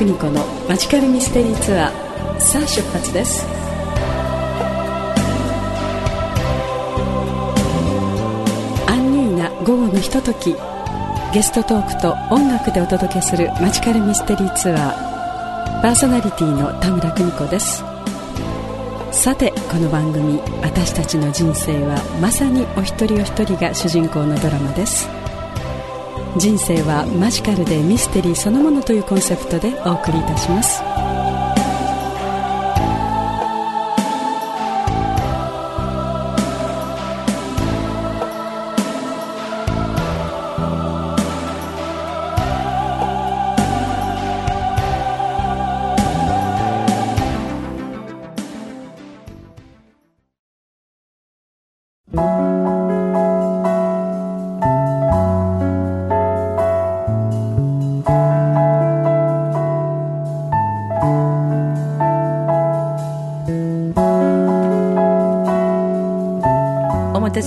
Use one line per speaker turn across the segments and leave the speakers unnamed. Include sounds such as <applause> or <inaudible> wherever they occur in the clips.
邦子のマジカルミステリーツアーさあ出発です。アンニュイな午後のひとときゲストトークと音楽でお届けするマジカルミステリーツアーパーソナリティの田村邦子です。さてこの番組「私たちの人生はまさにお一人お一人が主人公のドラマです。人生はマジカルでミステリーそのものというコンセプトでお送りいたします。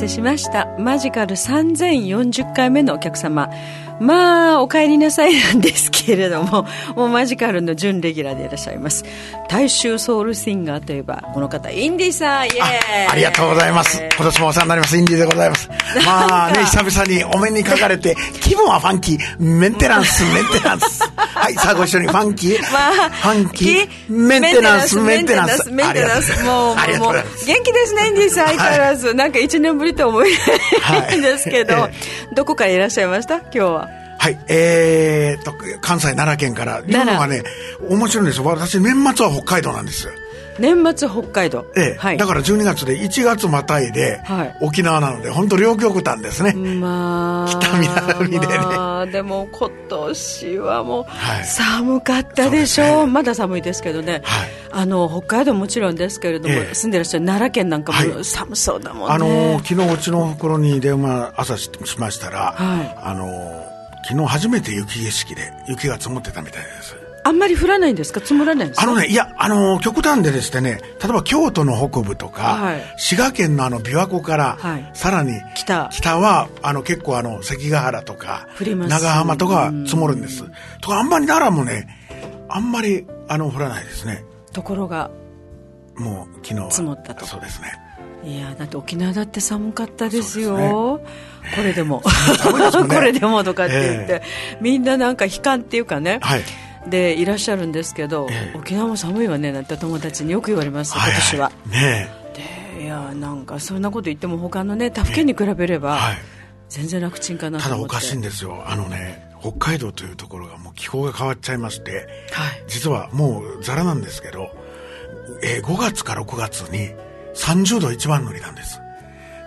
せしました。マジカル3040回目のお客様。まあお帰りなさいなんですけれども <laughs> もうマジカルの準レギュラーでいらっしゃいます大衆ソウルシンガーといえばこの方インディさんイエーイ
ありがとうございます。今年もお世話になります。インディーでございます。まあね、<laughs> 久々にお目にかかれて、気分はファンキー、メンテナンス、<laughs> メンテナンス。はい、さあご一緒にファンキー、
まあ、
ファンキー、メンテナンス、メンテナンス。
メンテナンス。もう、もう。元気ですね、インディーさん、相変わらず。なんか一年ぶりと思えないんですけど、どこからいらっしゃいました？今日は。
はい、えーと、関西奈良県から、いうのがね、面白いんですよ。私、年末は北海道なんです。
年末北海道。
ええ、
はい。
だから12月で1月またいで、
はい。
沖縄なので、本当両極端ですね。
まあ、
北南でね。
まあ、でも今年はもう、
はい。
寒かったでしょう。
そうですね。
まだ寒いですけどね、
はい。
あの北海道もちろんですけれども、
ええ。
住んでらっしゃる奈良県なんかも
はい。
寒そうだもんね、
あのー昨日うちの袋に電話朝ししましたら、
はい。
あのー昨日初めて雪景色で雪が積もってたみたいです。
あんまり降らないんですか？積もらないんですか？
あのねいやあのー極端でですね例えば京都の北部とか、
はい。
滋賀県のあの琵琶湖から、
はい。
さらに
北。
北はあの結構あの関ヶ原とか長浜とか積もるんです。とかあんまり奈良もねあんまりあの降らないですね。
ところが
もう昨日は。
積もったと。
そうですね
いやだって沖縄だって寒かったですよ。
そう
これでも。
ね。
これでもとかって言って、みんななんか悲観っていうかね、
はい。
でいらっしゃるんですけど、
ええ。
沖縄も寒いわねなんて友達によく言われます今
はい。
年は、
いね
でいやなんかそんなこと言っても他のね他府県に比べれば、
はい。
全然楽ちんかなと思って。
ただおかしいんですよ。あのね北海道というところがもう気候が変わっちゃいまして
はい。
実はもうザラなんですけど、えー5月か6月に30度一番乗りなんです。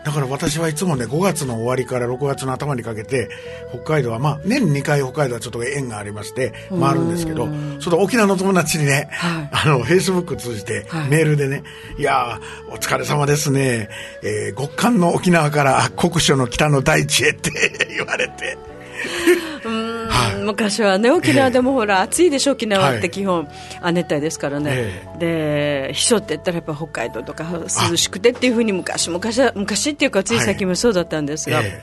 だから私はいつもね5月の終わりから6月の頭にかけて北海道はまあ年に2回北海道はちょっと縁がありまして回るんですけどその沖縄の友達にね、
はい。
あのフェイスブック通じて
はい。
メールでね、い、やーお疲れ様ですね、えー極寒の沖縄から酷暑の北の大地へって <laughs> 言われて
うん
はい。
昔はね沖縄でもほら、暑いでしょ沖縄っ
はい
て基本、亜熱帯ですからね、
え
で避暑って言ったらやっぱ北海道とか涼しくてっていうふうに昔昔は昔っていうかつい最近もそうだったんですが、
え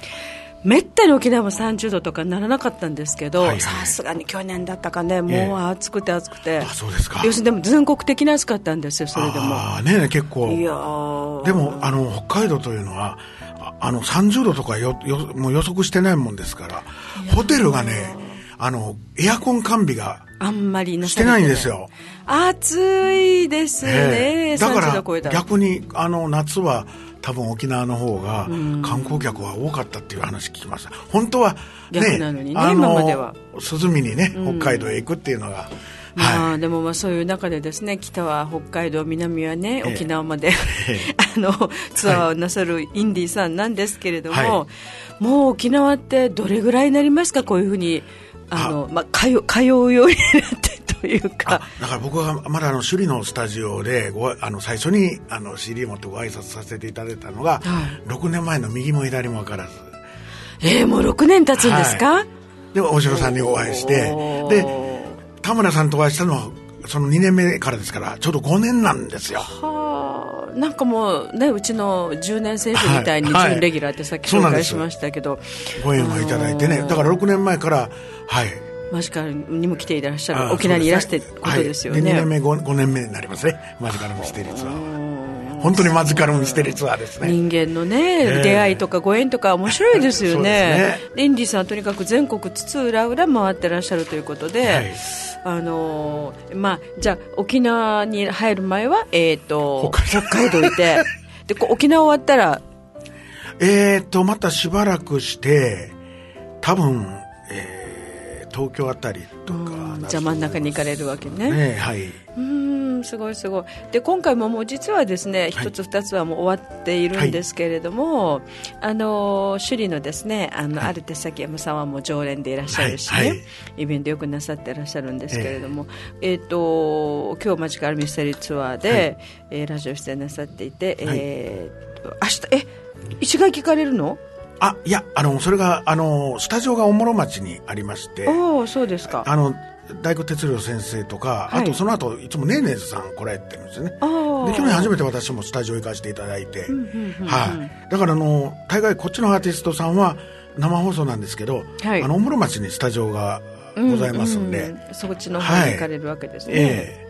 めったに沖縄も30度とかならなかったんですけど
はいはい。
さすがに去年だったかねもう暑くて暑くて、
あそうですか。
要するにでも全国的に暑かったんですよそれでも。
ああね結構。
いやー。
でもあの北海道というのはああの30度とかよよもう予測してないもんですからホテルがねあのエアコン完備が、
あんまりな
してないんですよ。
暑いですね、
ええ。だか
30度超えた
ら。逆にあの夏は多分沖縄の方が観光客は多かったっていう話聞きました。本当はね
逆なのにねまでは。
涼みにね北海道へ行くっていうのが、
ま
はい。
あ、でもまあそういう中でですね北は北海道南はね
ええ。
沖縄まで、
え <laughs>
あのツアーをなさるインディーさんなんですけれども、
は
もう沖縄ってどれぐらいになりますか？こういうふうにあのまあ、通通うようになってというか。
あだから僕はまだあの首里のスタジオでごあの最初にあの CD 持ってご挨拶させていただいたのが、
はい。
6年前の右も左も分からず。
えー、もう6年経つんですか、
で大城さんにお会いしてで田村さんとお会いしたのはその2年目からですからちょうど5年なんですよ。
はあ。なんかもうねうちの10年生徒みたいに
はい。
準レギュラーってさっき紹介しましたけど、
ご縁をいただいてね。だから6年前からはい。
マジカルにも来ていらっしゃる沖縄にいらしてことですよね、
はい、2年目 5, 5, 年目になりますね。マジカルミステリーツアー。本当にマジカルミステリーツアーですね。
人間のね、えー、出会いとかご縁とか面白いですよね。<laughs> ね。リンディさんとにかく全国津々浦々回ってらっしゃるということで、はいあのー、まあ、じゃあ沖縄に入る前は、えーと、北海道。いて <laughs> で沖縄終わったら
えっとまたしばらくして多分、えー、東京あたりとか
じゃあ真ん中に行かれるわけね。
ねはい。
うんすごいすごい。で今回ももう実はですね一、つ二つはもう終わっているんですけれども、はい、あの首里のですねあの、はい、ある手先山さんはもう常連でいらっしゃるしね、はい。はい、イベントよくなさっていらっしゃるんですけれども、えっ、ー、と今日マジカルミステリーツアーで、はい、えー、ラジオ出演なさっていて、えー、明日え石垣行かれるの？
あいやあのそれがあのスタジオがおもろ町にありまして
おそうですか。
あの大工哲郎先生とか、はい、あとその後いつもネーネーズさん来られてるんですよね。で去年初めて私もスタジオ行かせていただいて、はい、だからあの大概こっちのアーティストさんは生放送なんですけど、はい、あのおもろ町にスタジオがございますんで、うん
うん、そっちの方に行かれるわけですね、はい、え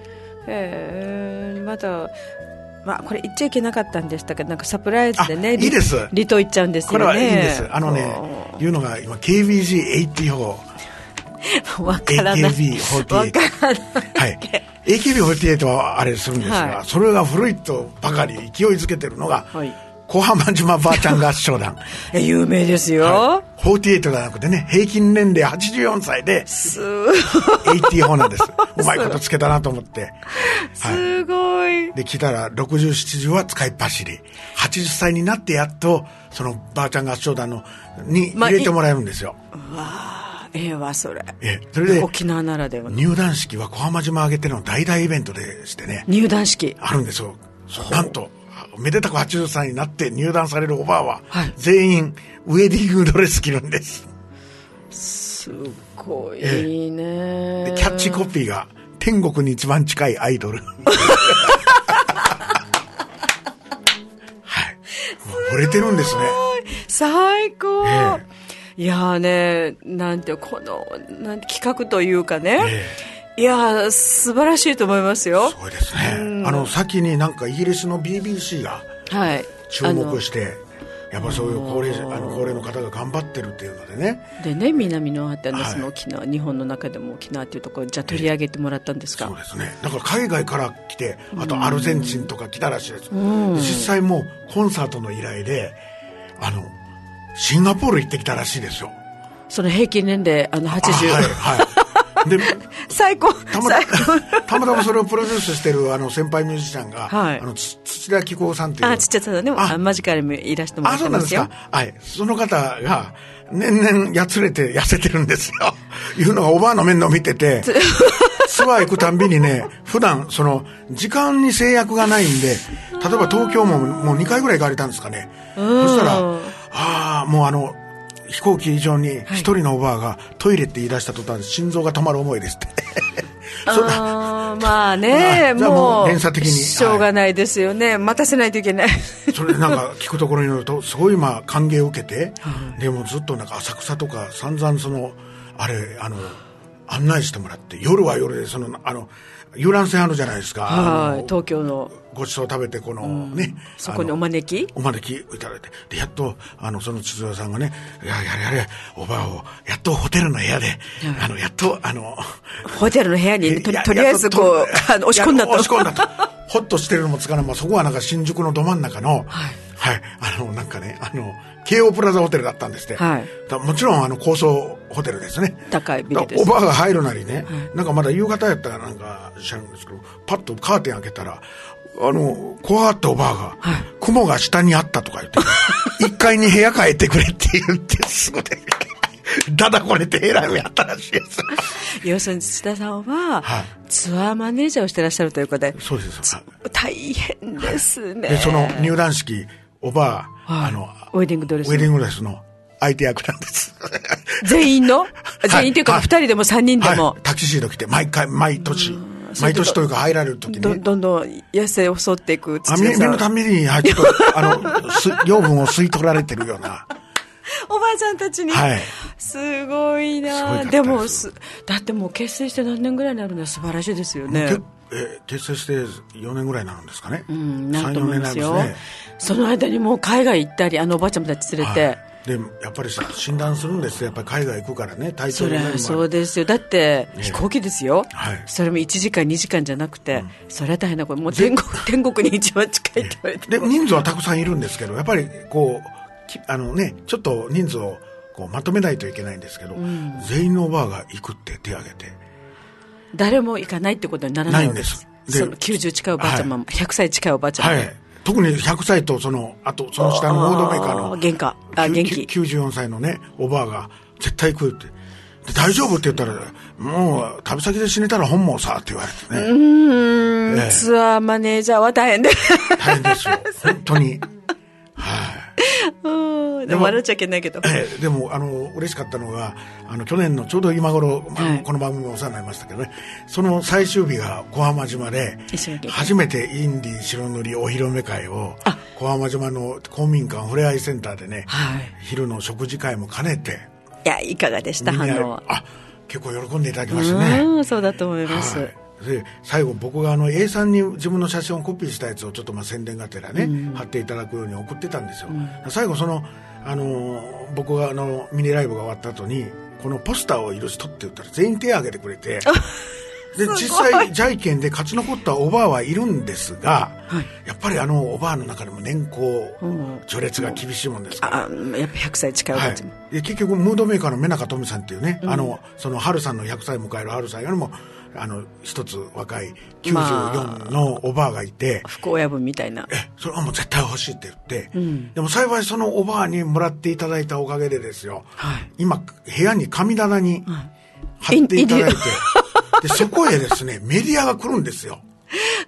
え。ー、まだまあ、これ言っちゃいけなかったんでしたけど、なんかサプライズでね、
いいです。
離島行っちゃうんですよね。
これはいいんです。あのね、いうのが今、KBG84。<laughs>
わからない。
AKB48。はい。AKB48 はあれするんですが、はい、それが古いとばかり勢いづけてるのが、はい、小浜島ばあちゃん合唱団。<laughs>
有名ですよ。は
い、48じゃなくてね、平均年齢84歳で、す84なんです。<laughs> うまいことつけたなと思って。
すごい。
で、来たら67、0は使いっ走り。80歳になってやっと、そのばあちゃん合唱団の、に入れてもらえるんですよ。
まわええわ、それ。
ええ、それで、
沖縄ならでは
入団式は小浜島挙げての大々イベントでしてね。
入団式
あるんですよ。なんと、めでたく80歳になって入団されるおばあは、はい、全員ウェディングドレス着るんです。
すごいね、
でキャッチコピーが天国に一番近いアイドル。<laughs> はい。惚れてるんですね。
最高、えいやね、なんて、この、なんて企画というかね、えいや素晴らしいと思いますよ。
そうですね。あの、先になんかイギリスの BBC が、はい。注目して、やっぱそういう高齢あの高齢の方が頑張ってるっていうのでね。
でね、南のあってのその沖縄、はい、日本の中でも沖縄っていうところじゃ取り上げてもらったんですか、
そうですね。だから海外から来て、あとアルゼンチンとか来たらしいです。実際もうコンサートの依頼で、あの、シンガポール行ってきたらしいですよ。
その平均年齢、あの、80。はい、はい。<laughs> で、最高
たま <laughs> たまたまそれをプロデュースしてるあの先輩ミュージシャンが、はい、あの土田紀子さんっていう。
あ土田さんね。あマジカルもいらしてもらってますよ。あそうなんです
か。はい。その方が年々やつれて痩せてるんですよ。<laughs> いうのがおばあの面倒見ててツアー行くたんびにね普段その時間に制約がないんで例えば東京ももう2回ぐらい行かれたんですかね。そしたらああもうあの飛行機以上に一人のおばあがトイレって言い出した途端心臓が止まる思いですって。<laughs>
あまあね、まあ、もう連鎖的にしょうがないですよね、はい、待たせないといけない。<laughs>
それなんか聞くところによるとすごいまあ歓迎を受けて、でもずっとなんか浅草とか散々そのあれあの案内してもらって夜は夜でそのあの遊覧船あるじゃないですか。
はい、東京の。
ごちそう食べて、このね、うん、
そこにお招き？
お招きいただいて。で、やっと、あの、その千鶴さんがね、いや、やれやれ、おばあを、やっとホテルの部屋で、あの、やっと、あの、
ホテルの部屋にとり、とりあえずこう、あの、押し込んだと。
押し込んだと。ほっとしてるのもつかない、まあ、そこはなんか新宿のど真ん中の、はい、はい、あの、なんかね、あの、京王プラザホテルだったんですって。はい。もちろん、あの、高層ホテルですね。
高いビルです。
おばあが入るなりね、はい、なんかまだ夕方やったらなんか知らんですけど、パッとカーテン開けたら、あの、怖がったおばあが、はい、雲が下にあったとか言って、<laughs> 一階に部屋変えてくれって言って、すごい。だだこねてえらいやったらしいです。
要するに土田さんは、はい、ツアーマネージャーをしてらっしゃるということで。
そうです。
大変ですね。
で、その入団式、おばあ、はい、あの、
ウェディングドレス。
ウェディングドレスの相手役なんです。
全員の？全員っていうか、二、人でも三人でも、はい、
タキシード着て、毎回、毎年。毎年というか入られる時に、
どどんどん痩せを襲っていく
土屋さん。のために、ちょっと、<laughs> あの、養分を吸い取られてるような。
おばあちゃんたちに。はい。すごいなでもだってもう結成して何年ぐらいになるの？は素晴らしいですよね
え結成して4年ぐらいになるんですかね、
うん、なんと思いますよ、ね、その間にもう海外行ったりあのおばあちゃんたち連れて、はい。
でやっぱり診断するんですよ、やっぱり海外行くからね、体調
そそうですよ、だって、飛行機ですよ、はい、それも1時間、2時間じゃなくて、うん、それは大変なこれ、もう天国天国に一番近いって言われて
で人数はたくさんいるんですけど、やっぱりこう、あのね、ちょっと人数をこうまとめないといけないんですけど、うん、全員のおばあが行くって手を挙げて。
誰も行かないってことにならないんです。その90近いおばあちゃま、はい、100歳近いおばあちゃま、はい
特に100歳とその、あとその下のモードメーカーの、
元気あ元気
94歳のね、おばあが、絶対来るって。大丈夫って言ったら、もう、旅先で死ねたら本望さって言われてね。
うん、ええ、ツアーマネージャーは大変で。
大変ですよ。<laughs> 本当に。はい、
うん。でも笑っちゃいけないけど。
ええ、でも、あの、嬉しかったのが、あの、去年のちょうど今頃、まあ、この番組もお世話になりましたけどね、その最終日が小浜島で、初めてインディ白塗りお披露目会を、小浜島の公民館ふれあいセンターでね、はい、昼の食事会も兼ねて。
いや、いかがでした、反応は。
あ、結構喜んでいただきましたね。
うん、そうだと思います。はい
で最後僕があの A さんに自分の写真をコピーしたやつをちょっとまあ宣伝がてらね、うん、貼っていただくように送ってたんですよ、うん、最後そのあの僕があのミニライブが終わった後にこのポスターを色紙取って言ったら全員手を挙げてくれて <laughs> で実際、ジャイケンで勝ち残ったおばあはいるんですが、はい、やっぱりあのおばあの中でも年功序列が厳しいもんですか。ら、
うん、あやっぱ100歳近いおばあちゃん、
はい、で結局ムードメーカーの目中富さんっていうね、うん、あのその春さんの100歳迎える春さんよりもあの一つ若い94のおばあがいて、
まあ、不親分みたいな。
えそれはもう絶対欲しいって言って、うん、でも幸いそのおばあにもらっていただいたおかげでですよ、はい、今部屋に神棚に貼っていただいて、でそこへですねメディアが来るんですよ。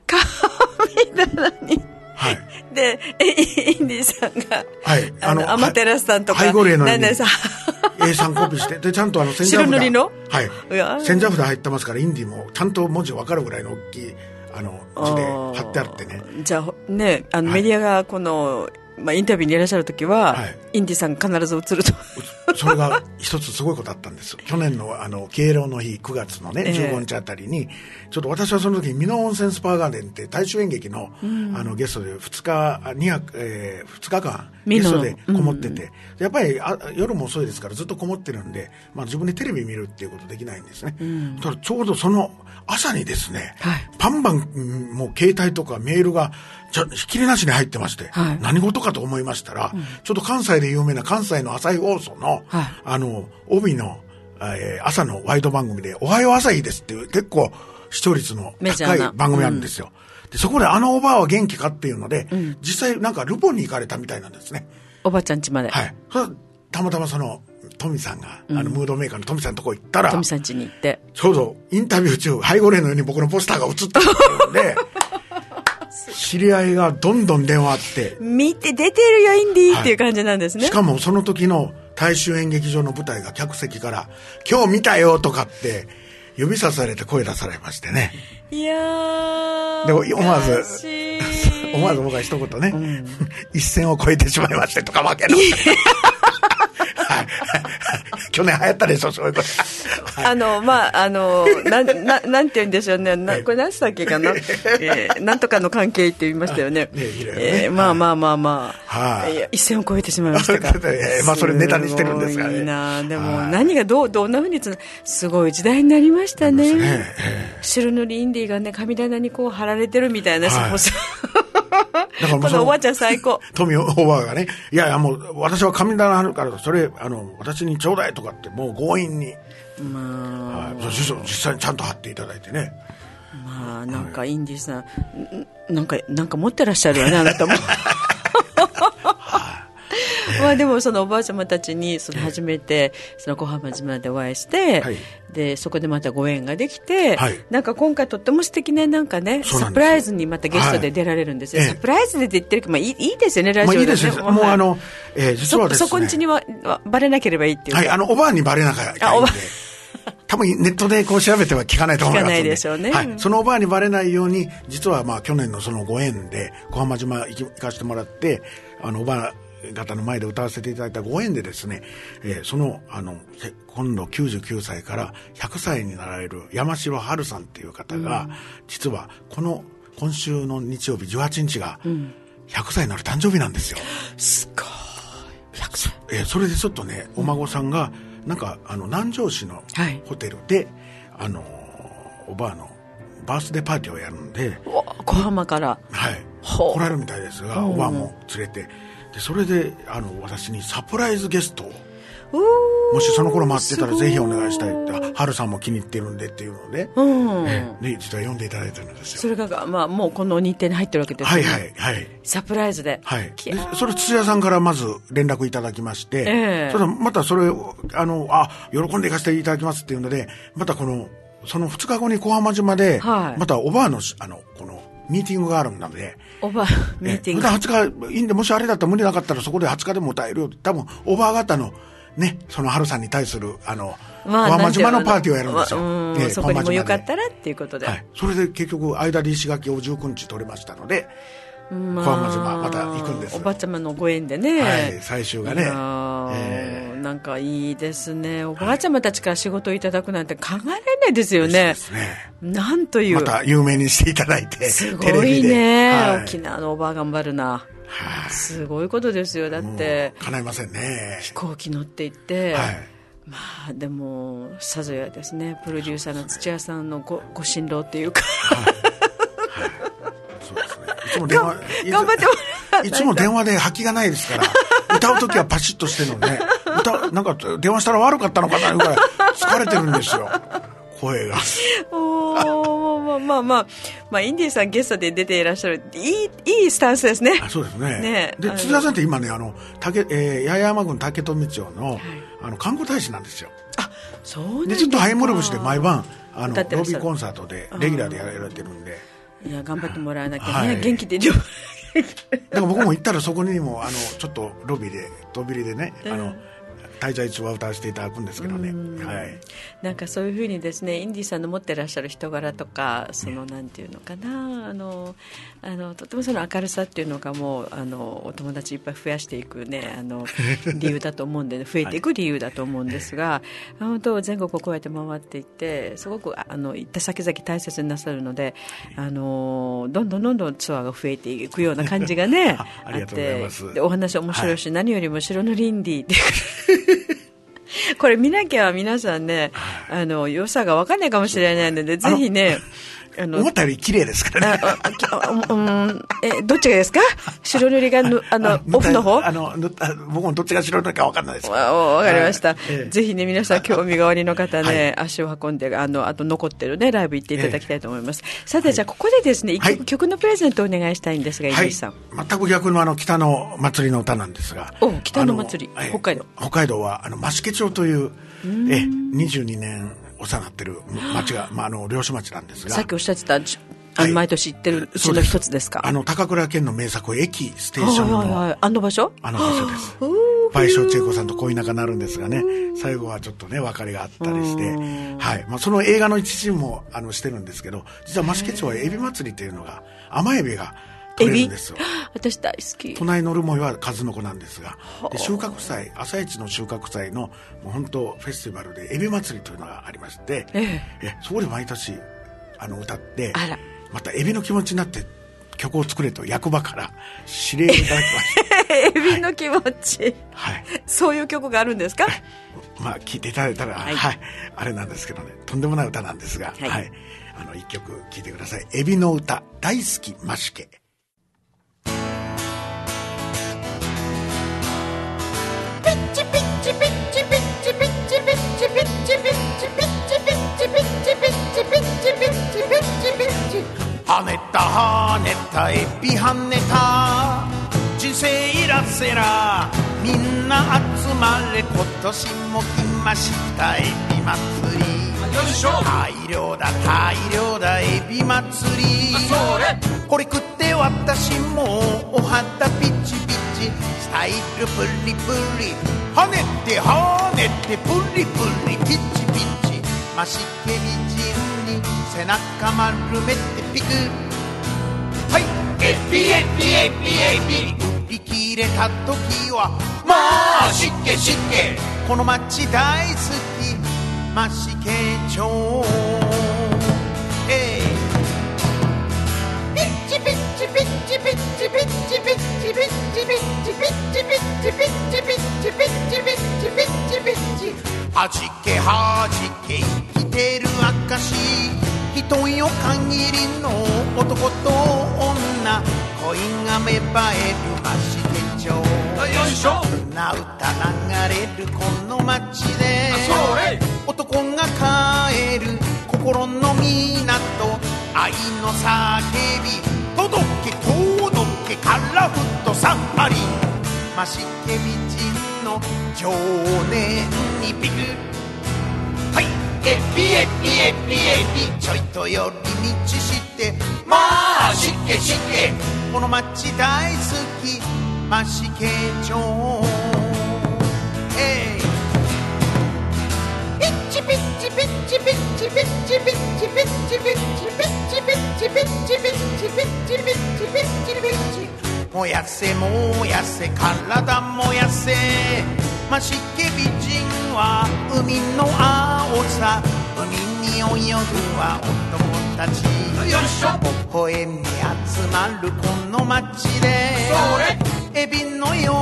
神棚にはい。で、インディさんが、はい。あの、アマテラスさんとか、
背後霊のように。A3 コピーして、で、ちゃんとあの、<laughs>
千座札。白塗りの？
はい。千座札入ってますから、インディも、ちゃんと文字わかるぐらいの大きい、あの、字で貼ってあってね。
じゃあ、ね、あの、メディアがこの、まあ、インタビューにいらっしゃる時は、はい、インディさん必ず映ると
それが一つすごいことあったんです。去年のあの敬老の日9月のね15日あたりに、ちょっと私はその時美濃温泉スパーガーデンって大衆演劇のうん、あのゲストで2日2泊、えー、2日間ゲストでこもってて、うん、やっぱりあ夜も遅いですからずっとこもってるんで、まあ、自分でテレビ見るっていうことできないんですね、うん、ただちょうどその朝にですね、はい、パンバンもう携帯とかメールがじゃひきりなしに入ってまして、はい、何事かと思いましたら、うん、ちょっと関西で有名な関西の朝日放送の、はい、あの、帯の、えー、朝のワイド番組で、おはよう朝日ですっていう結構視聴率の高い番組あるんですよ。うん、でそこであのおばあは元気かっていうので、うん、実際なんかルポに行かれたみたいなんですね。
おばちゃん家まで。
はい。たまたまその、トミさんが、あの、ムードメーカーのトミさんのとこ行ったら、
トミさん家に行って。
ちょうどインタビュー中、背後霊のように僕のポスターが映ったんで、<laughs> 知り合いがどんどん電話あって。
見て、出てるよ、インディーっていう感じなんですね。
しかもその時の大衆演劇場の舞台が客席から、今日見たよとかって、指さされて声出されましてね。
いやー。
でも思わず、<laughs> 思わず僕は一言ね、うん、<laughs> 一線を越えてしまいましてとかわけの。<laughs> 去年流行ったでしょ、そういうこと。<laughs>
あの、まあ、あの、な、な、なんて言うんでしょうね。なこれ何したっけかな？えー、なんとかの関係って言いましたよね。<laughs> ねえー、まあまあまあまあ。はい、一線を越えてしまいましたか。
まあ、それネタにしてるんですからね。いい
なでも、何がどう、どんなふうにつすごい時代になりましたね。ね白塗りインディーがね、神棚にこう貼られてるみたいな、はい、だからこのおばあちゃん最高。
富おばあがね、いやいやもう私は神棚あるから、それ、あの、私にちょうだいとかってもう強引に。まあ、はい、実際にちゃんと貼っていただいてね。
まあ、なんかインディーさん、はい、なんか、なんか持ってらっしゃるよね、あなたも。<laughs> まあでもそのおばあちゃまたちにその初めてその小浜島でお会いして、はい、でそこでまたご縁ができて、はい、なんか今回とっても素敵ななんかねサプライズにまたゲストで出られるんですよ、はい、サプライズで言ってるか、まあ、いいいいですよねラジオで、ね、まあ、いいですもうあの、えー、実はね。そこんちにはばれなければいいっていう
はいあのおばあにばれなきゃいけないんで。<laughs> 多分ネットでこう調べては聞かないと思います
聞かないでしょうね。
はい。そのおばあにばれないように、実はまあ去年のそのご縁で、小浜島行かせてもらって、あのおばあ方の前で歌わせていただいたご縁でですね、えーその、あの、へ今度99歳から100歳になられる山城春さんっていう方が、実はこの今週の日曜日18日が、100歳になる誕生日なんですよ。
すごい。100歳。
えーそれでちょっとね、お孫さんが、なんか、あの、南城市の
はい。
ホテルで、あのーおばあのバースデーパーティーをやるんで、
小浜から。
はい、来られるみたいですが、
う。ん
おばあも連れて、でそれであの私にサプライズゲストを、もしその頃待ってたらぜひお願いしたいって、あ春さんも気に入ってるんでっていうので、
うん。
ええ。で実は呼んでいただいてるんですよ。
それが、まあ、もうこの日程に入ってるわけです
は
ね
いはいはい。
サプライズで。
はい、でそれ土屋さんからまず連絡いただきまして、
ええ。
それでまたそれをあのあ喜んでいかせていただきますっていうのでまたこのその2日後に小浜島で、
はい。
またおばあのしあのこのミーティングがあるので、
おばあミーティング
え普段20日いいんで、もしあれだったら無理なかったらそこで20日でも歌えるよ多分、おばあ方の、ね、その春さんに対する、あの、
まあ
小浜島のパーティーをやるんですよ。
うん
ええ
そこにもよかっ。
小
たらっていうことで
はい。それで結局、間で石垣を19日取れましたので、
ま
小浜島また行くんです
おばあちゃまのご縁でね、
はい、最終がね。
いやー
え
なんかいいですね。おばあちゃまたちから仕事をいただくなんて考えられないですよね。
ですね。
なんという。
また有名にしていただいて、
すごいね、
はい。
沖縄のおばあ頑張るな。
はい。
すごいことですよ。だって
叶いませんね。
飛行機乗って行って、
はい。
まあでもさぞやですねプロデューサーの土屋さんのごご辛労っていうか。
そうですね。いつも電話、
頑張ってもらい
いつも電話で吐きがないですから、歌うときはパシッとしてるのね、歌、なんか電話したら悪かったのかなぐらい疲れてるんですよ、声が。
おーまあまあまあ、まあ、インディーさんゲストで出ていらっしゃるいいいいスタンスですね
あそうですね。で、
ねあの
津田さんって今ね、あの、竹、えー、八重山郡竹富町の、あの、観光大使なんですよ。
あそうなん
で、
です
ずっとハイモル節で毎晩、あの、ロビーコンサートで、レギュラーでやられてるんで、
いや頑張ってもらわなきゃね、
はい。
元気で両
だから僕も行ったらそこにも、あの、ちょっとロビーで、飛び入りでね、あの、滞在中は歌わせていただくんですけどね。はい。
なんかそういうふうにですねインディさんの持ってらっしゃる人柄とかそのなんていうのかなあのあのとてもその明るさっていうのがもうあのお友達いっぱい増やしていくねあの <laughs> 理由だと思うんで、増えていく理由だと思うんですが、本当全国をこうやって回っていってすごくあの行った先々大切になさるのであのどんどんどんどんツアーが増えていくような感じがね
あ <laughs> ありがとうございます。
でお話面白いし、何よりも白塗りインディーってこれ見なきゃ皆さんね、あの、良さが分かんないかもしれないので、ぜひね、あの
思ったより綺麗ですからね。
うんえ、どっちがですか？白塗りがぬ、あの
あ、
オフの方？
あの、僕もどっちが白いのか分かんないです。
わわかりました、ぜひね、皆さん <laughs> 興味がおありの方ね、
は
足を運んで、あの、あと残ってるね、ライブ行っていただきたいと思います。さて、じゃあ、ここでですね、一曲,、
はい
曲のプレゼントをお願いしたいんですが、
はい。
さん。
全く逆のあの、北の祭りの歌なんですが。
お北の祭り北海道
北海道は、あの、増毛町という、え、22年お世話になってる町が、<gasps> まあ、あの、漁師町なんですが。
さっきおっしゃってた、
はい
毎年行ってるうちの一つですか？
あの、高倉県の名作、駅、ステーションの、
はいはいはい。あの場所？
あの場所です。倍賞千恵子さんと恋仲なるんですがね、最後はちょっとね、別れがあったりして、はい。まあ、その映画の一シーンも、あの、してるんですけど、実は増毛町はエビ祭りっていうのが、甘エビが取れるんですよ。<gasps>
私大好き。
隣のルモイは数の子なんですが、で収穫祭、朝市の収穫祭の、もう本当フェスティバルで、エビ祭りというのがありまして、
え
えそこで毎年、あの、歌ってまたエビの気持ちになって、曲を作れと役場から指令をいただきまして、<laughs>
エビの気持ち。
はい。
そういう曲があるんですか？
まあ、聴いていただいたら、
は
はいい、あれなんですけどね、とんでもない歌なんですが、
はい
はい。あの、一曲聴いてください。エビの歌、大好き、マシケ。
跳ねたエビ跳ねた。人生らせらみんな集まれ今年も来ましたエビ祭り。大量だ大量だエビ祭り。これ食って私もお肌ピチピチ。スタイルプリプリ。跳ねて跳ねてプリプリピチピチ。マシケ美人に背中丸めてピク。はいエビエビエビエビ売り切れた時はまあ湿気湿気この街大好きマシケ町ええ
ピッチピッチピッチピッチピッチピッチピッチピッチピッチピッチピッチピッチピッチピッチピッチピッチピッチ
はじけはじけ生きてる証人よ限りの男と女恋が芽生えるマシケ町よいしょ。な歌流れるこの街で男が帰る心の港愛の叫び届け届けカラフトサファリマシケ美人の情念にビクはい。エピエピエピエピちょいと寄り道してまあ湿気湿気この街大好きマシケ町。えい
ピッチピッチピッチピッチピッチピッチピッチピッチピッチピッチピッチピッチピッチピッチピッチピッチ。
燃やせ燃やせ体燃やせ。マシケ美人は海の青さ。海に泳ぐは男たち。よいしょ。微笑み集まるこの街で。エビのよ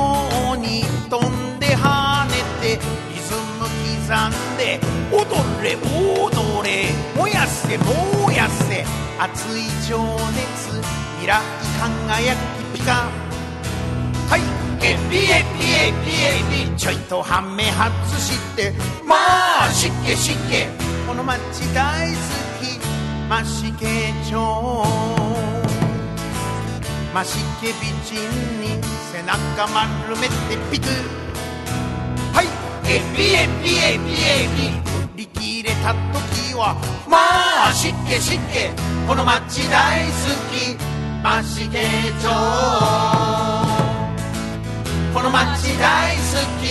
うに飛んで跳ねてリズム刻んで踊れ踊れ。燃やせ燃やせ。熱い情熱未来輝きピカ。はい。エピエピエピエピちょいとハメ外してまあ湿気湿気この街大好きマシケ町マシケ美人に背中丸めてピクはいエピエピエピエピ売り切れた時はまあ湿気湿気この街大好きマシケ町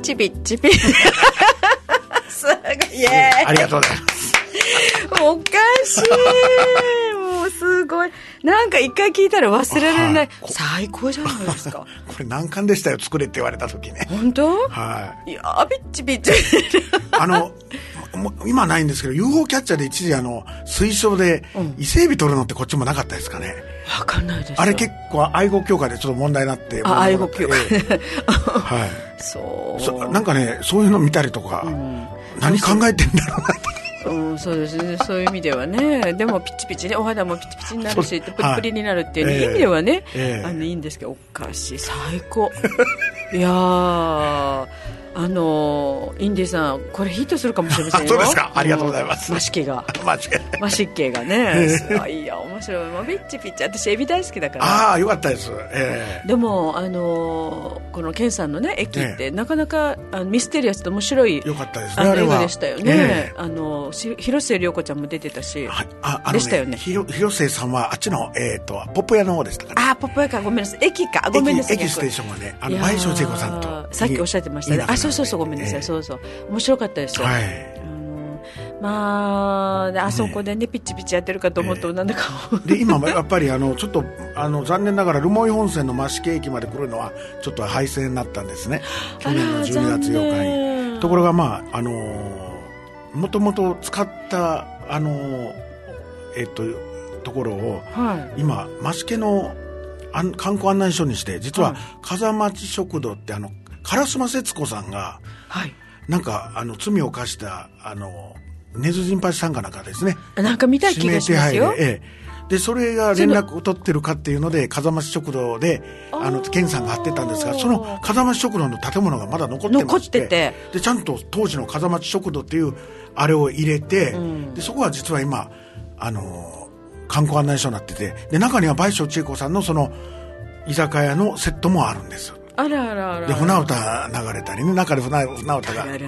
チピッチピッチ
すごい。イエ
ありがとうございます。
おかしい。もうすごい。なんか一回聞いたら忘れられない。<laughs> 最高じゃないですか
これ難関でしたよ、作れって言われた時ね。
本当
はい。
いやーピッチピッチ
あの、今ないんですけど、UFO キャッチャーで一時あの、水晶で伊勢海老取るのってこっちもなかったですかね。
わかんないです
あれ結構愛護協会でちょっと問題になって。
あ愛護協会
はい。
そう
そなんかね、そういうの見たりとか、何考えてんだろうなって。
うん、そうですね。そういう意味ではね。でも、ピチピチね、お肌もピチピチになるし、プリプリになるっていう、
はい
意味ではね、
ええ
あの、いいんですけど、おかしい。最高。<laughs> いやー、あのーインディさん、これヒットするかもしれませんよ。
あそうですかありがとうございます
マシケが。
間違えない。
マシッケがね。いいや、面白い。もうピッチピッチ。私、エビ大好きだから。
ああ、よかったです。え
でも、あのーこのケンさんのね、駅って、
え
なかなかあのミステリアスと面白い
えよかったですね、
あ
れは。
画でしたよね。
ええ
あのし広末涼子ちゃんも出てたし。
はい、あ、あの、ね、
でしたよね
ひろ広末さんは、あっちの、えっ、と、ポップ屋の方でしたかね。
あ、ポップ屋か、ごめんなさい。駅か、ごめんなさい。
駅駅ステーションはね、あの、前正聖子さんと。
さっきおっしゃってましたね。あ、そうそうそう、ごめんなさい。
ええ
そうそう。面白かったですよ。
はい。
まあ、であそこでね、ピッチピチやってるかと思うと、なんだか。
で、今もやっぱり、あの、ちょっと、あの、残念ながら、留萌本線の増毛駅まで来るのは、ちょっと廃線になったんですね。去年の12月
あら残
8日
念
に。ところが、まあ、あのー、もともと使った、あのー、えっと、ところを、
はい。
今、増毛のあん観光案内所にして、実は
はい、
風町食堂って、あの、烏丸節子さんが、
はい。
なんか、あの、罪を犯した、あの、根津陣八さんかなんかですね。
なんか見たい気がしますよ。
ええ。で、それが連絡を取ってるかっていうので、風町食堂で、あの、健さんが貼ってたんですが、その風町食堂の建物がまだ残ってまして。
てて
で、ちゃんと当時の風町食堂っていう、あれを入れて、で、そこは実は今、あの、観光案内所になってて、で、中には倍賞千恵子さんのその、居酒屋のセットもあるんです。
あらあらあら。
で、船歌流れたりね、中で船船歌が、え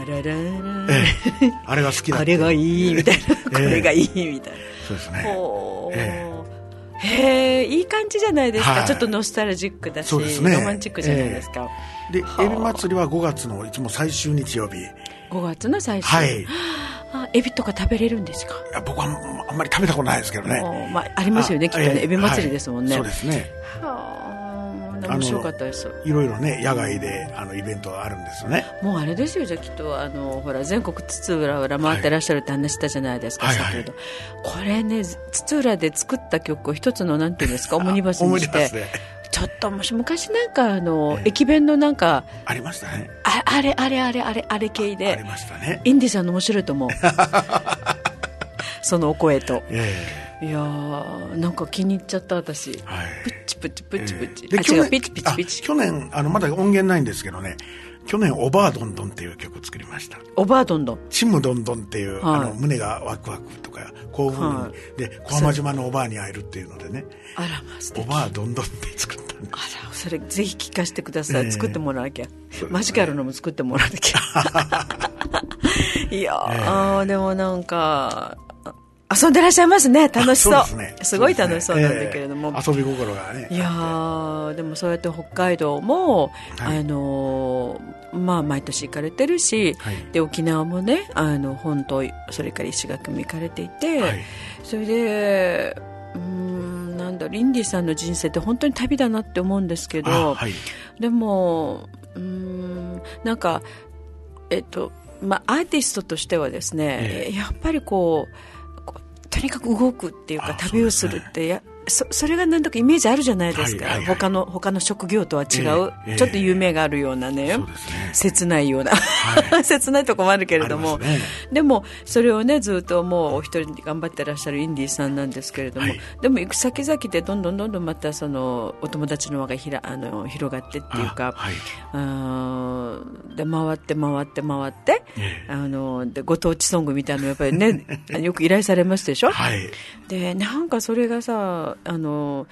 え。あれが好きだ
あれがいいみたいな、これがいいみたいな。
そうですね。
ほー
え
へえいい感じじゃないですか、
はい。
ちょっとノスタルジックだし、
ね。
ロマンチックじゃないですか、
で、エビ祭りは5月のいつも最終日曜日。
5月の最初、
はい。い
あエビとか食べれるんですか？
や僕はあんまり食べたことないですけどね。
おまあ、ありますよねきっとね、
ええ。
エビ祭りですもんね、
はい。そうですね。
はあ面白かったです。
いろいろね、野外であのイベントがあるんですよね。
もうあれですよじゃあきっとあのほら全国津々浦々回ってらっしゃるって話したじゃないですか、
はい
先ほど、これね津々浦で作った曲を一つのなんていうんですかオムニバスにして。ちょっともし昔なんかあの、駅弁のなんか
ありましたね。
ああれあれあれあれあれ系
あり
で
ましたね。
インディさんの面白いと思う。<laughs> そのお声と。
え
いやーなんか気に入っちゃった私。
えはい。
プッチプチプチプチ、
で去年
あ違うピチピチピチ。
あ去年あのまだ音源ないんですけどね。去年「オバードンドン」っていう曲を作りました。
おばあどんどん「
ちむどんどん」っていう、
はい。
あの胸がワクワクとか興奮、
は
で小浜島のおばあに会えるっていうのでね。
あらまあ素「敵。
オバードンドン」って作ったんです。
あらそれぜひ聞かせてください、
ええ
作ってもらわなきゃ、
ね。
マジカルのも作ってもらわなきゃ。<laughs> いやー、でもなんかあ遊んでらっしゃいますね。楽しそう。
すね。
すごい楽しそうなんだ
ええ
けれども、
遊び心がね。
いやーでもそうやって北海道も、
はい。
あのーまあ、毎年行かれてるし、
はい。
で沖縄もねあの本島それから石垣も行かれていて、
はい。
それでうーんなんだリンディさんの人生って本当に旅だなって思うんですけど、でもうーんなんかえっとまあアーティストとしてはですね、
え。
やっぱりこうとにかく動くっていうか
あ
旅をするってやそそれがなんとかイメージあるじゃないですか、
はいはいはい。
他の他の職業とは違う、
ええ
ちょっと夢があるようなね、
ね。
切ないような、
は <laughs>
切ないとこもあるけれども、
ね。
でもそれをねずっともうお一人で頑張ってらっしゃるインディーさんなんですけれども、
はい。
でも行く先々でどんどんどんどんまたそのお友達の輪がひらあの広がってっていうか。
あはい。
あーで回って回って回って、
ええ。
あのでご当地ソングみたいなのやっぱりね <laughs> よく依頼されますでしょ、
はい。
でなんかそれがさあの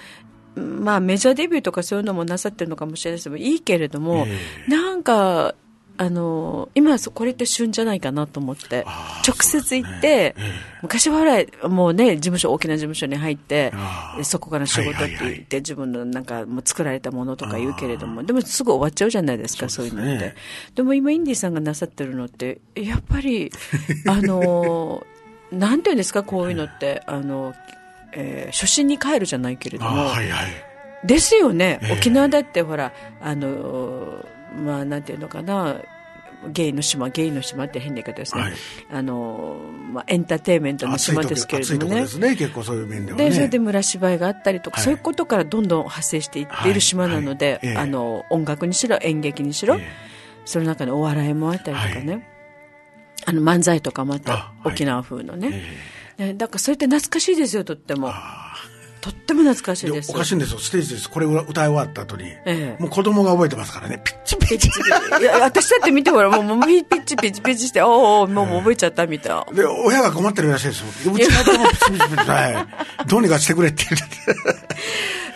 まあメジャーデビューとかそういうのもなさってるのかもしれないですけどいいけれども、
え
なんかあの今そこれって旬じゃないかなと思って直接行って、昔はほらもうね事務所大きな事務所に入ってそこから仕事って言って、自分のなんかもう作られたものとか言うけれどもでもすぐ終わっちゃうじゃないですかそういうのって。でも今インディーさんがなさってるのってやっぱりあの <laughs> なんていうんですかこういうのってあの、えー初心に帰るじゃないけれど
あ
も、
はいはい。
ですよね、
ええ
沖縄だってほらあのまあなんていうのかなゲイの島ゲイの島って変な言い方ですね、
はい。
あのまあ、エンターテインメントの島ですけれどもね。
暑いとこですね結構そういう面ではね。
でそれで村芝居があったりとか、
はい。
そういうことからどんどん発生していっている島なので、
はい。
あの音楽にしろ演劇にしろ、
ええ。
その中にお笑いもあったりとかね、あの漫才とかもあった沖縄風のね、
え
ねだからそれって懐かしいですよとっても。とっても懐かしい
で
です
おかしいんですよ。ステージです。これ歌い終わった後に、
ええ。
もう子供が覚えてますからね。ピッチピ
ピチピチ。いや私だって見てほらもうもうピッチピチピチしておうおうもう覚えちゃったみたい。な
で親が困ってるらしいですよ。うちの子もピチピチピチはい。どうにかしてくれって言っ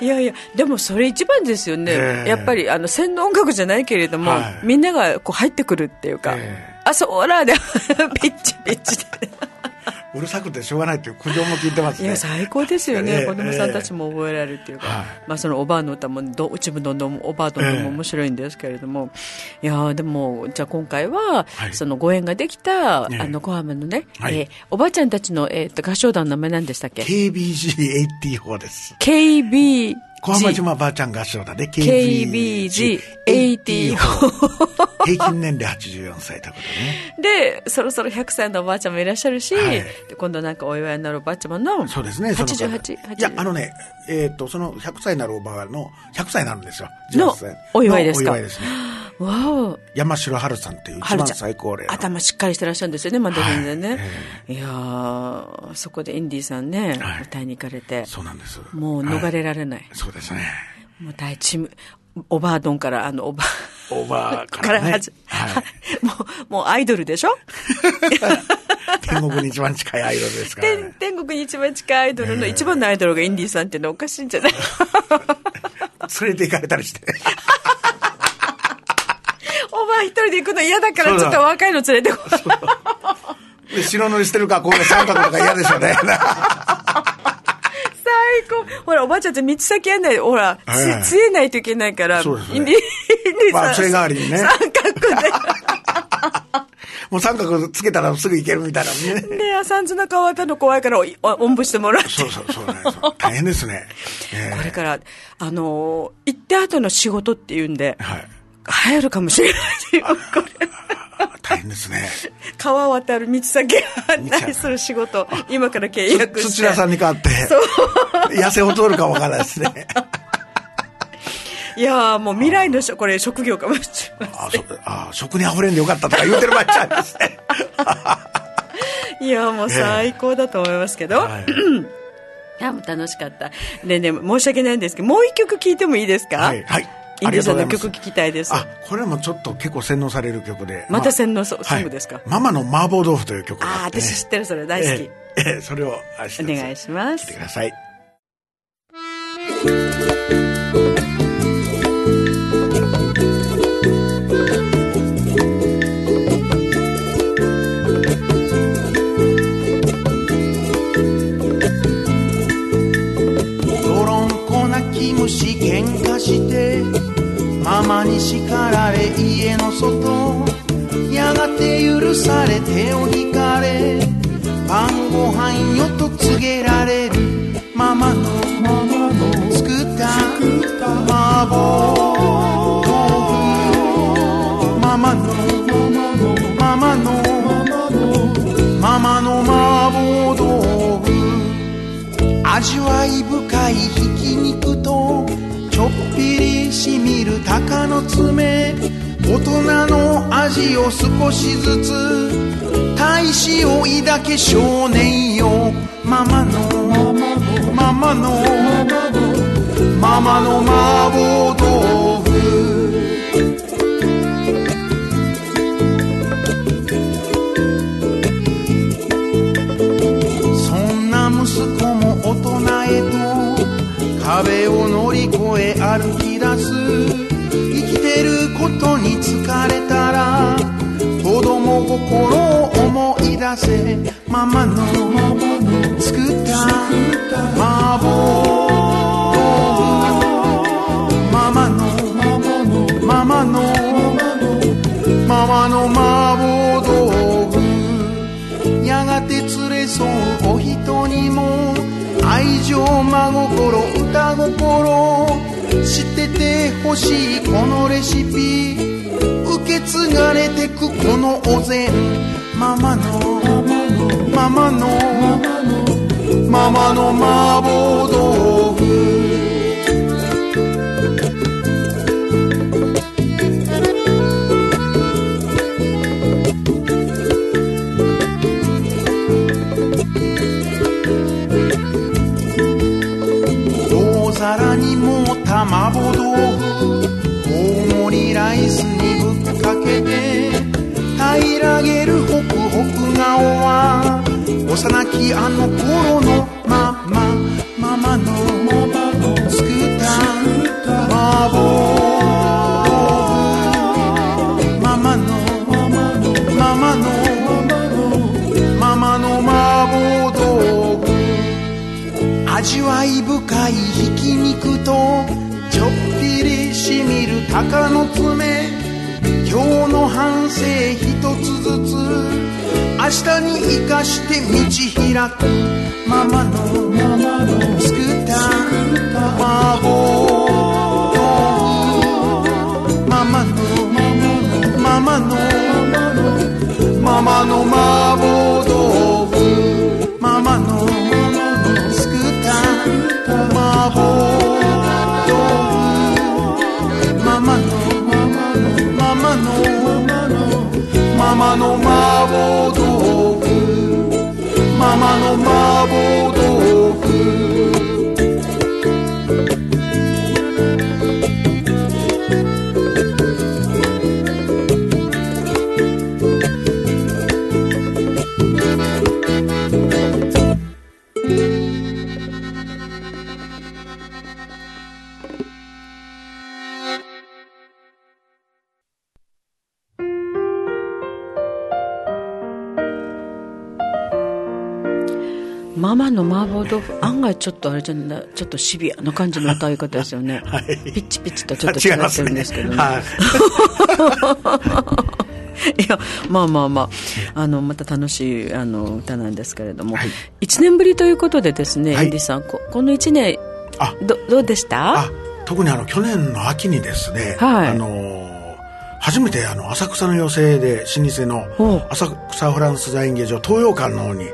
て。
いやいやでもそれ一番ですよね、
ええ。
やっぱりあの洗脳音楽じゃないけれども、
はい。
みんながこう入ってくるっていうか、
ええ。
あそうらでピッチピチで
うるさくてしょうがないっていう苦情も聞いてますね。
いや最高ですよね、
ええ
子供さんたちも覚えられるっていうか、
はい。
まあ、そのおばあの歌もどうちむどんどんおばあどんどんも面白いんですけれども、いやーでもじゃあ今回は、
はい。
そのご縁ができた、
ええ。
あの小浜のね、
はい。
えーおばあちゃんたちの、えー、と合唱団の名前何でしたっけ
？KBG84 です。
KB
小浜島ばあちゃん合唱団で
KBG84
平均年齢84歳ということでね。
で、そろそろ100歳のおばあちゃんもいらっしゃるし、
はい
で今度なんかお祝いになるおばあちゃまの、
そうですね。その方
88、80
いや、あのね、えっ、と、その100歳になるおばあの、100歳になるんですよ。
の
18歳
お祝いですか？
のお祝いですね。山城春さんっていう一番最高齢の。
頭しっかりしてらっしゃるんですよね、まだ全然ね。
はい
い、やー、そこでインディーさんね、
はい
歌いに行かれて、
そうなんです。
もう逃れられない。
そうですね。
もう大チーム、おばあどんから、あの、おば
おばあか
からら
ね。
はじ、
はい。<laughs>
もう、もうアイドルでしょ？<laughs>
天国に一番近いアイドルですから
天
ね。
天国に一番近いアイドルの一番のアイドルがインディーさんっていうのはおかしいんじゃない？<laughs>
連れて行かれたりして。
お前一人で行くの嫌だからちょっと若いの連れてこい。
で、白塗りしてるから、こういう三角とか嫌でしょうね。
最高。ほら、おばあちゃんって道先やんない。ほら、
はいはい
つ、つえないといけないから。
そうですねまあ、代わりにね。
三角で。
もう三角つけたらすぐ行けるみたいなね。
で、三途の川渡るの怖いからおおおんぶしてもらって。
そうそうそうね。そう大変ですね。え
これから、あのー行った後の仕事っていうんで
え、はい。
流行るかもしれないっていう、これ。
大変ですね。
川渡る道先案内する仕事、今から契約して。
土田さんに代わって、痩せを通るかわからないですね。<laughs>
いやーもう未来のしょこれ職業かもしれない。
あそあ食に溢れんでよかったとか言うてる場合ちゃうんですね。<laughs>
いやーもう最高だと思いますけど。
はい <clears throat>
いや、もう楽しかった。でね、申し訳ないんですけど、もう一曲聴いてもいいですか？
はい。はい。
インディーさんの曲聴きたいです。
あ、これもちょっと結構洗脳される曲で。
また洗脳ソングですか
はいママの麻婆豆腐という曲が
ああ、
あ。
私知ってる、それ大好き。
ええええそれを
お願いします
聞いてく。ださい。
泥んこなき虫喧嘩してママに叱られ家の外。やがて許され手を引かれ。晩ご飯よと告げられる。ママの作った。麻婆豆腐ママの。ママのママの麻婆豆腐。味わい深いひき肉とょっぴりしみる鷹の爪。大人の味を少しずつ大志を抱け少年よ。ママのママのママの麻婆豆腐。心を思い出せママの作った麻婆ママのママのママの麻婆豆腐やがて連れ添うお人にも愛情真心歌心知っててほしいこのレシピ受け継がれてくこのお膳ママのママのママの麻婆豆腐大皿に盛った麻婆豆腐大盛りライスにかけて平らげるホクホク顔は幼きあの頃のママママの作った。麻婆豆腐ママのママのママの麻婆豆腐味わい深いひき肉とちょっぴりしみる鷹の爪反省一つずつ明日に生かして道開くママのママのスクーター。マーボーママのママのママのママのマーボーマの麻婆豆腐
ママの麻婆豆腐「ちょっとあれじゃないちょっとシビアな感じの歌い方ですよね、<laughs>
はい。
ピッチピッチとちょっと違ってるんですけどね。
はい。<laughs>
いやまあまあまあ。あのまた楽しいあの歌なんですけれども、一1年ぶりということでですね、
はい。
エンディさんここの1年
あ。
どどうでした？
あ特にあの去年の秋にですね、
はい。
あのー初めてあの浅草の寄席で老舗の浅草フランス大演芸場東洋館の方に、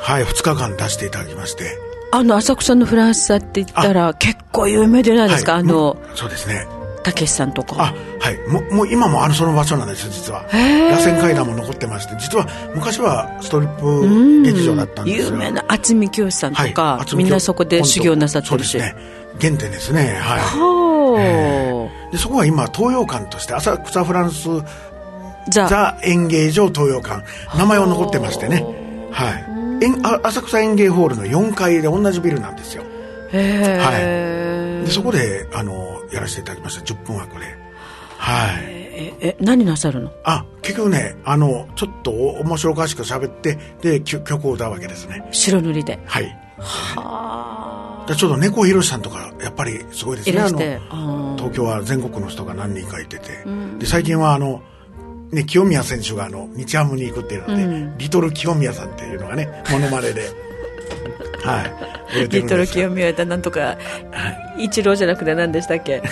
はい、2日間出していただきまして
あの浅草のフランス座って言ったら結構有名じゃないですか、
はい
あの
そうですね。
たけしさんと
あ
か
はい。もうもう今もあのその場所なんですよ実は。螺旋階段も残ってまして実は昔はストリップ劇場だったんですよ。
有名な渥美清さんとか、
はい
みんなそこで修行なさってるし、
そうですね。原点ですね。はい。
はあ、
でそこは今東洋館として浅草フランス
ザ。
ザ演芸場東洋館。名前は残ってましてね。はい浅草演芸ホールの4階で同じビルなんですよ。
へえ、
でそこであのやらせていただきました。10分枠で。はい。
ええ何なさるの？
あ結局ねあのちょっと面白おかしく喋ってでき曲を歌うわけですね。
白塗りで。
はい。
は
でちょうど猫ひろしさんとかやっぱりすごいですね。あの東京は全国の人が何人かいてて、で最近はあの、ね、清宮選手があの日ハムに行くっていうので、リトル清宮さんっていうのがねモノマネで。<laughs> はい。
リトル清宮だなんとか一郎じゃなくて何でしたっけ？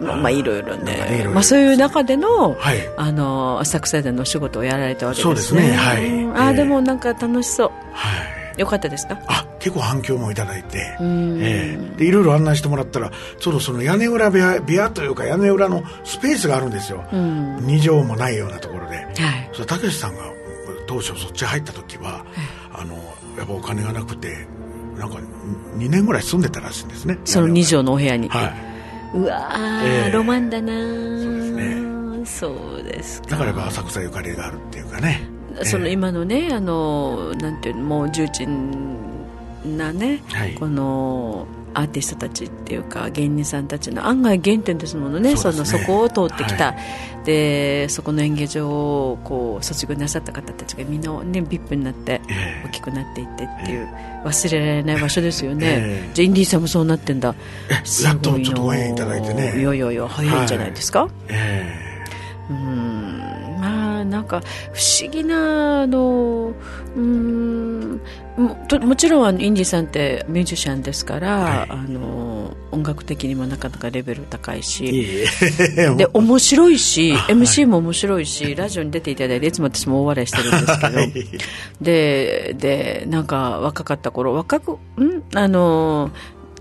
まあまあいろいろ
ね。
まあ、そういう中での,、
はい。
あの浅草でのお仕事をやられたわけですね。
そうですね。はい。
うん。ああ
ええ
でもなんか楽しそう。
はい
よかったですか？
あ結構反響もいただいて、
ん。
ええ。でいろいろ案内してもらったらちょうどその屋根裏部屋部屋というか屋根裏のスペースがあるんですよ、
うん。
2畳もないようなところで、
はい。
それたけしさんが当初そっち入った時は、あのやっぱお金がなくてなんか2年ぐらい住んでたらしいんですね
その2畳のお部屋に、
は
うわー、
ええ。
ロマンだな
そう
そうですか。
いだからやっぱ浅草ゆかりがあるっていうかね
その
ええ
今のねあのなんていうのもう重鎮なね、
はい。
このアーティストたちっていうか芸人さんたちの案外原点ですものね。
そね。
のそこを通ってきた、
は
でそこの演芸場をこう卒業なさった方たちがみんなね VIP になって
ええ。
大きくなっていってっていう、忘れられない場所ですよね、
ええ。
じゃあインディーさんもそうなってんだ。
え
すごい
やっとちょっとご縁いただいてね。
いやいやいや早いんじゃないですか、
え
うん。まあなんか不思議なあのうんもちろんあのインディさんってミュージシャンですから、
はい。
あの音楽的にもなかなかレベル高いし <laughs> で面白いし、
はい。
MC も面白いしラジオに出ていただいていつも私も大笑いしてるんですけど、
はい。
ででなんか若かった頃若くん？あの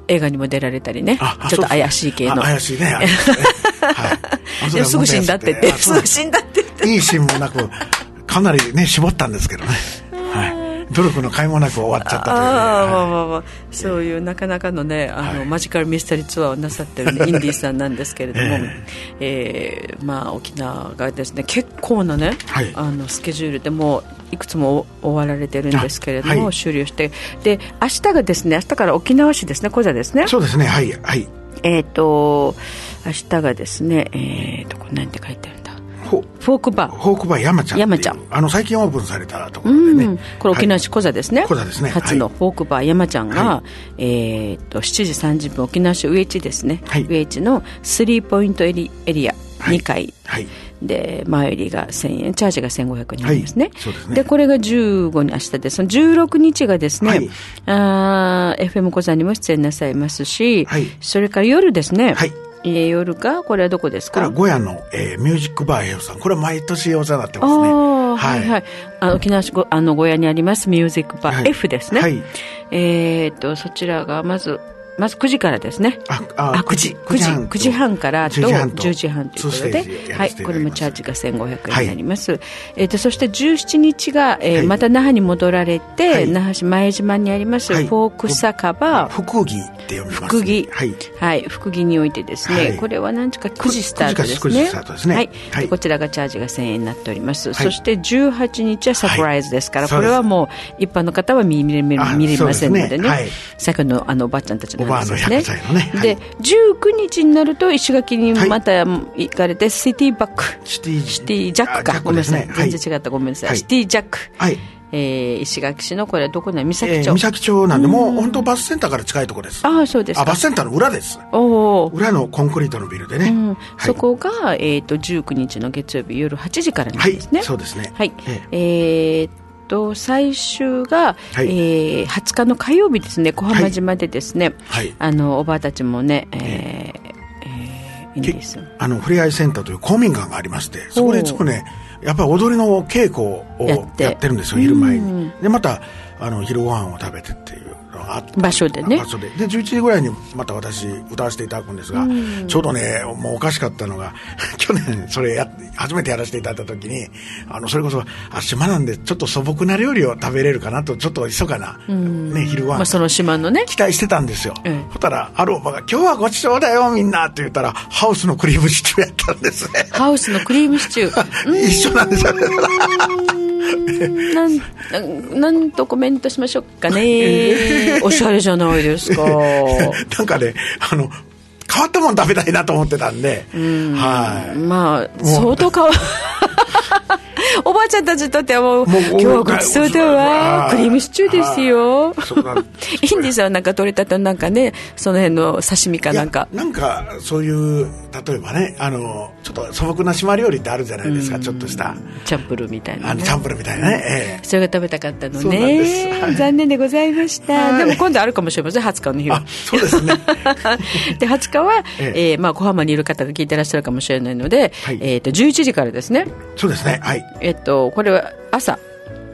映画にも出られたりねちょっと怪しい系の。
あ怪しいね。はい。<laughs>
すぐ死んだって言ってすぐ死んだって
いいシーンもなくかなりね絞ったんですけどね。はい。努力の甲斐もなく終わっちゃったというね。
ああまあ
はい。
まあまあそういうなかなかのねあの、
はい。
マジカルミステリーツアーをなさってる、ね、<laughs> インディーさんなんですけれども、
え
え。ーまあ、沖縄がですね結構なね、
はい。
あのスケジュールでもういくつも終わられてるんですけれども、
あはい。
終了して。で明日がですね明日から沖縄市ですね小座ですね。
そうですね。はい。はい。
えっ、と明日がですねえっ、とこれなんて書いてあるフォークバー。
ホークバー。山ちゃん
山ちゃん。
あの最近オープンされたとこ
う
ろでね、
ん、これ沖縄
はい。
市小座ですね、
小座ですね。
初の
はい。
フォークバー山ちゃんが、
は
えーっと7時30分沖縄市上地ですね、
はい。
上地のスリーポイントエリエリア
はい。
2階、
はい。
で前売りが1000円チャージが1500円になりますね,、
はい。そうですね。
これが15に明日でその16日がですね、
はい。
あー FM 小座にも出演なさいますし、
はい。
それから夜ですね、
はい
えー夜がこれはどこですか？
これは小屋の、えーミュージックバー F さん。これは毎年お世話になって
あ
ますね。
あはい。はいあ沖縄市ごあの小屋にありますミュージックバー
はい。
F ですね、
はい。
えーっとそちらがまずまず9時からですね。
ああ
あ9時9時9時半からと
10時半と。
10時半ということで。はいこれもチャージが1500円になります、えー、とそして17日が、えー
はい。
また那覇に戻られて、
はい。
那覇市前島にあります、
はい。
フォーク酒場。
福木って読みます、ね、
福木。
はい。
はい、福木においてですね、
はい。
これは何時か9時スタートです
9
ね。
すね。
はい、こちらがチャージが1000円になっております。そして18日はサプライズですから、
はい。
これはもう一般の方は見見れ見れませんのでね。
ですね。はい。
先ほどのあのおばあちゃんたちの
バーの100歳のね。はい。
で19日になると石垣にまた行かれて、シティバック。
シティ
シティジャック。か
あ
ごめんなさい、全然違ったごめんなさい、
はい。
シティジャック、
はい。
えー石垣市のこれはどこなの？三
え
崎町、
ー三崎町なんで、もう本当バスセンターから近いところです。
ああそうですか。
あバスセンターの裏です。
おお
裏のコンクリートのビルでね。
うん。
はい。
そこが、えー、と19日の月曜日夜8時からなんですね。
はい。そうですね。
はい。
え
えーっと最終が、
はい。
えー20日の火曜日ですね。小浜島でですね、
はい。
あのおばあたちもね、えーえー。いいん
け
です。
あの、ふれあいセンターという公民館がありまして、そこでいつもね、やっぱり踊りの稽古を
やって。
るんですよ、昼前
う
に。で、また、あの、昼ご飯を食べてっていう。のがあ
場所でね。
場所で。で、11時ぐらいにまた私、歌わせていただくんですが、ちょうどね、もうおかしかったのが、<laughs> 去年、それや、初めてやらせていただいた時に、あの、それこそ、あ、島なんで、ちょっと素朴な料理を食べれるかなと、ちょっと密かな、ね、昼ご飯。
まあ、その島のね。
期待してたんですよ。
ええ。
そしたら、あるおばが、今日はごちそうだよ、みんなって言ったら、ハウスのクリームシチューやったんですね。
ハウスのクリームシチュー。<laughs>
一緒なんですよね。
なん <laughs> なんとコメントしましょうかね。<laughs> おしゃれじゃないですか。<laughs>
なんかね、あの、変わったもん食べたいなと思ってたんで、はい。
まあ相当かわ <laughs> おばあちゃんたちにとってはもう今日はごちそうだわ
はい
クリームシチューですよ。インディさんはなんか取れたてのなんかねその辺の刺身かなんか。
なんか、そういう、例えばね、あの、ちょっと素朴な島料理ってあるじゃないですか、ちょっとした、
チャンプルーみたいな、
あの、
ね
チ、ャンプルーみたいなね。ええ。
それが食べたかったのね、
はい。
残念でございました、
はい。
でも今度あるかもしれません。20日の日は。
あ、そうですね。<laughs>
で20日は、
え
え。ーまあ、小浜にいる方が聞いてらっしゃるかもしれないので、
はい。
えー、と11時からですね、
そうですね。はい。
えっと、これは朝。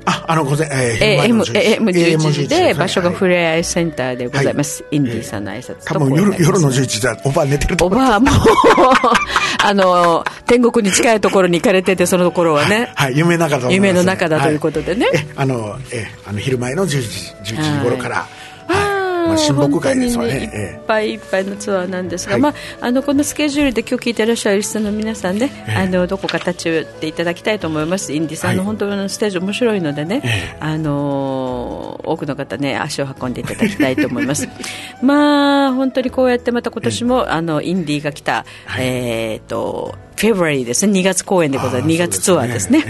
あ、あの、午前、えー、昼
AM
前の10
AM11 時。で場所が
はい。
ふれあいセンターでございます、
はい。
インディーさんの挨拶と
多分夜、夜の
11
11時はおばあ寝てると
お。ばあも <laughs> あの天国に近いところに行かれててそのところはね、
はい、夢の中だ
夢の中だということでね。
はい。え、あの、え、あの、昼前の10時、11時頃から、まあ、
本当に
ね。え
いっぱいいっぱいのツアーなんですが、
はい。
まあ、あのこのスケジュールで今日聞いてらっしゃるリスナーの皆さんね、
ええ。
あのどこか立ち寄っていただきたいと思います。インディさんの
はい。
本当のステージ面白いのでね、
ええ。
あの多くの方ね足を運んでいただきたいと思います。<laughs> まあ本当にこうやってまた今年も、あのインディが来た、えっ、とフェブラリーですね。2月公演でございます。
あー
2月ツアーですね。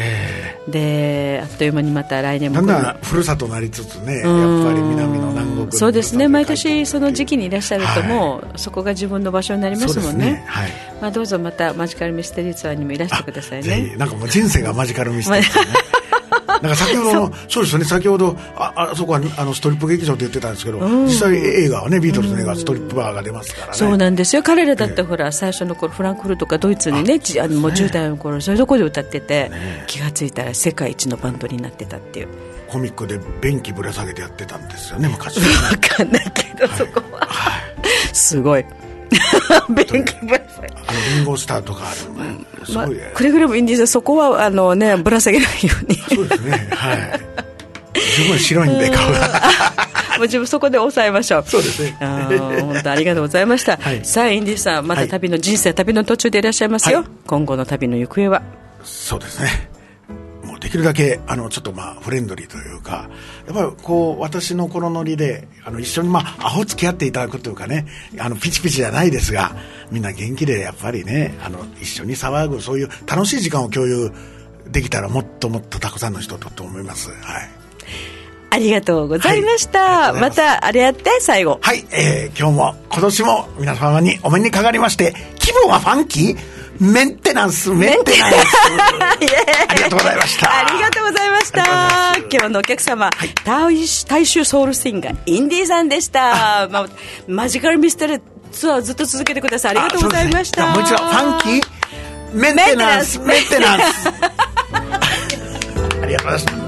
で
あっという間にまた来年も
だんだんふるさとなりつつね、やっぱ
うん
り南の南国の
そうですね。毎年その時期
に
にいらっしゃるともう、そこが自分の場所になりますもんね。
はい。
まあ、どうぞまたマジカルミステリーツアーにもいらしてくださいね。
なんかもう人生がマジカルミステリーね。なんか先ほどの、そう。ですよね、先ほど、あ、あそこはあのストリップ劇場って言ってたんですけど、実際映画はね、ビートルズの映画はストリップバーが出ますからね。
そうなんですよ。彼らだってほら最初の頃フランクフルトかドイツにねじあのもう10代の頃そういうところで歌ってて、気がついたら世界一のバンドになってたっていう。
コミックで便器ぶら下げてやってたんですよね、昔。<laughs>
わかんないけど、そこは。すごい <laughs> 勉強ぶら下げ
あの、リンゴスターとかある、す
まあ
ごいね。
くれぐれもいいんですよそこはあのねぶら下げないように
そうですね、はい。すごい白いんで、顔が。<laughs>
もう自分そこで抑えましょう。
そうですね
本当ありがとうございました。
はい
さあ、インディさん、また旅の人生、旅の途中でいらっしゃいますよ。
はい
今後の旅の行方は？
そうですね。できるだけ、あの、ちょっとまあ、フレンドリーというか、やっぱりこう、私のこのノリで、あの、一緒にまあ、アホ付き合っていただくというかね、あの、ピチピチじゃないですが、みんな元気で、やっぱりね、あの、一緒に騒ぐ、そういう楽しい時間を共有できたら、もっともっとたくさんの人とと思います。はい。
ありがとうございました。
はい
ま
います
た、あれやって、最後。
はい、えー、今日も、今年も皆様にお目にかかりまして、気分はファンキー？メンテナンス、メンテナンス。ありがとうございました。
ありがとうございました。今日のお客様、大大衆ソウルシンガー、インディーさんでした。まあ、マジカルミステリーツアーずっと続けてください。ありがとうございました。
ねもう一度、ファンキーメンテナンス、メンテナンス。<laughs> ありがとうございました。